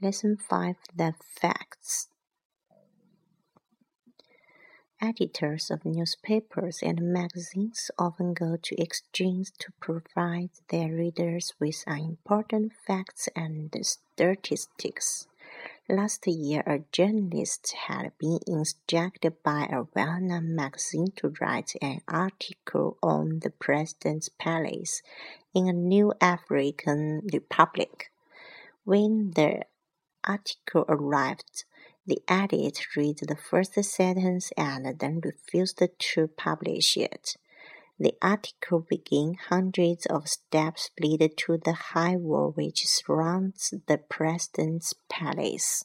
Lesson 5 The Facts Editors of newspapers and magazines often go to extremes to provide their readers with important facts and statistics. Last year, a journalist had been instructed by a well known magazine to write an article on the President's Palace in a new African republic. When the article arrived, the editor read the first sentence and then refused to publish it. The article begins hundreds of steps lead to the high wall which surrounds the president's palace.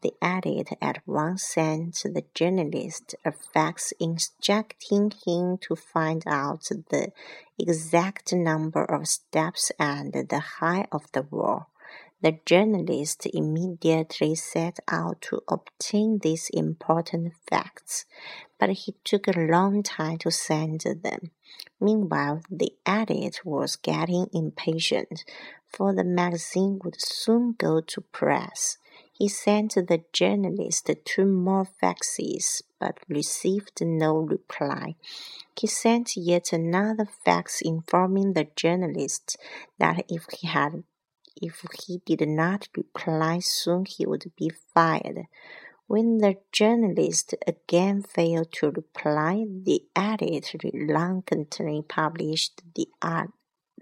The editor at once sent the journalist a fax instructing him to find out the exact number of steps and the height of the wall. The journalist immediately set out to obtain these important facts, but he took a long time to send them. Meanwhile, the editor was getting impatient, for the magazine would soon go to press. He sent the journalist two more faxes, but received no reply. He sent yet another fax informing the journalist that if he had if he did not reply soon, he would be fired. When the journalist again failed to reply, the editor reluctantly published the art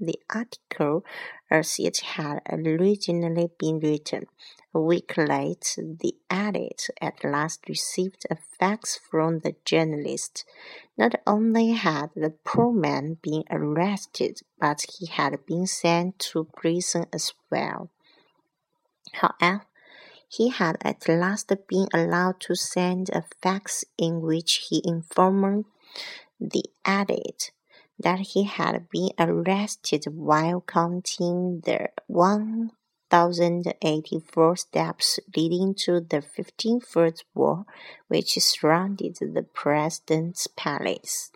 the article as it had originally been written. A week later, the editor at last received a fax from the journalist. Not only had the poor man been arrested, but he had been sent to prison as well. However, he had at last been allowed to send a fax in which he informed the editor that he had been arrested while counting the 1084 steps leading to the 15 foot wall which surrounded the president's palace.